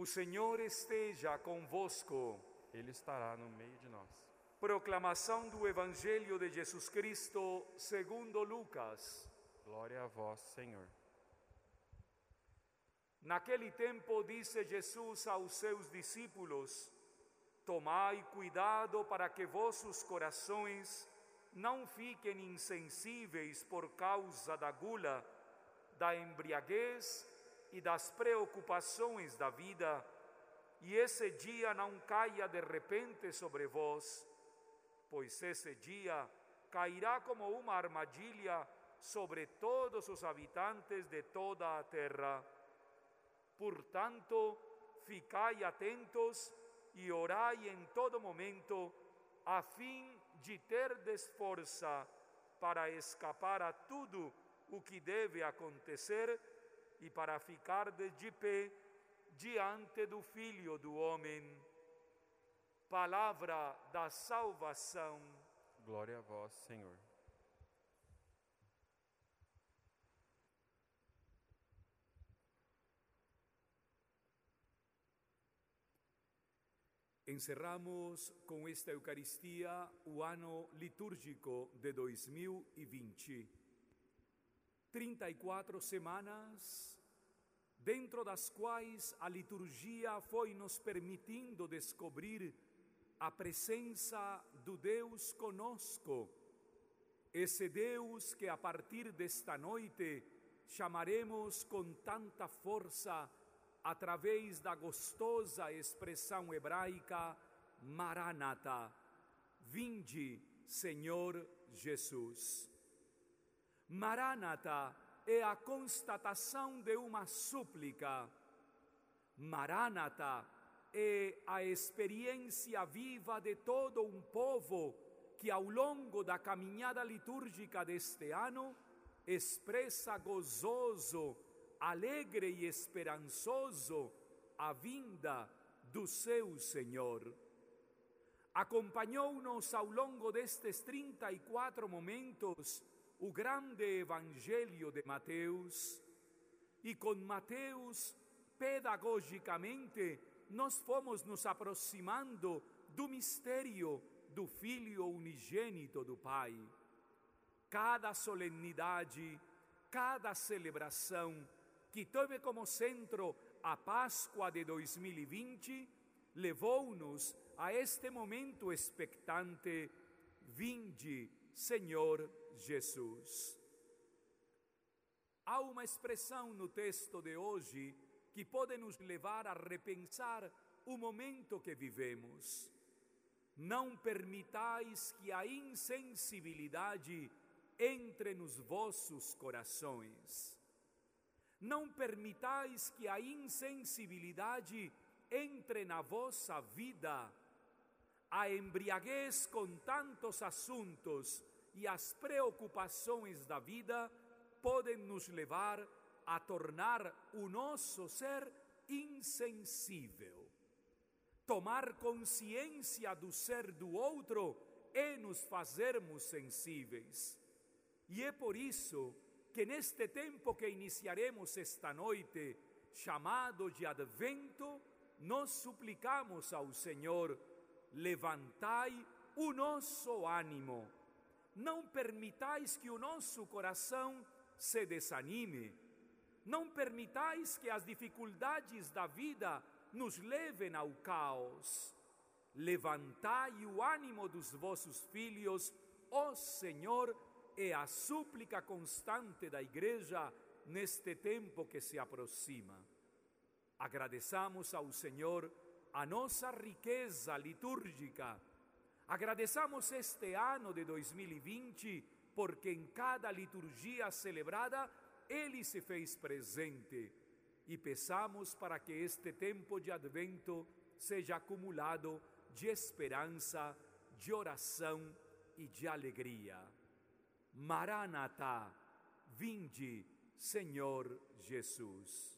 O Senhor esteja convosco. Ele estará no meio de nós. Proclamação do Evangelho de Jesus Cristo segundo Lucas. Glória a vós, Senhor. Naquele tempo disse Jesus aos seus discípulos: Tomai cuidado para que vossos corações não fiquem insensíveis por causa da gula, da embriaguez e das preocupações da vida, e esse dia não caia de repente sobre vós, pois esse dia cairá como uma armadilha sobre todos os habitantes de toda a terra. Portanto, ficai atentos e orai em todo momento, a fim de terdes força para escapar a tudo o que deve acontecer e para ficar de pé diante do Filho do Homem. Palavra da salvação. Glória a vós, Senhor. Encerramos com esta Eucaristia o ano litúrgico de 2020. 34 semanas, dentro das quais a liturgia foi nos permitindo descobrir a presença do Deus conosco, esse Deus que a partir desta noite chamaremos com tanta força através da gostosa expressão hebraica Maranata, vinde, Senhor Jesus. Maranata é a constatação de uma súplica. Maranata é a experiência viva de todo um povo que, ao longo da caminhada litúrgica deste ano, expressa gozoso alegre e esperançoso a vinda do seu Senhor. Acompanhou-nos ao longo destes 34 momentos o grande Evangelho de Mateus, e com Mateus, pedagogicamente, nós fomos nos aproximando do mistério do Filho unigênito do Pai. Cada solenidade, cada celebração, que teve como centro a Páscoa de 2020, levou-nos a este momento expectante: Vinde, Senhor Jesus. Há uma expressão no texto de hoje que pode nos levar a repensar o momento que vivemos. Não permitais que a insensibilidade entre nos vossos corações. Não permitais que a insensibilidade entre na vossa vida. A embriaguez com tantos assuntos e as preocupações da vida podem nos levar a tornar o nosso ser insensível. Tomar consciência do ser do outro é nos fazermos sensíveis. E é por isso que neste tempo que iniciaremos esta noite, chamado de Advento, nós suplicamos ao Senhor: levantai o nosso ânimo. Não permitais que o nosso coração se desanime. Não permitais que as dificuldades da vida nos levem ao caos. Levantai o ânimo dos vossos filhos, ó Senhor, é a súplica constante da Igreja neste tempo que se aproxima. Agradeçamos ao Senhor a nossa riqueza litúrgica. Agradeçamos este ano de 2020, porque em cada liturgia celebrada Ele se fez presente. E peçamos para que este tempo de advento seja acumulado de esperança, de oração e de alegria. Maranatha, vinde, Senhor Jesus.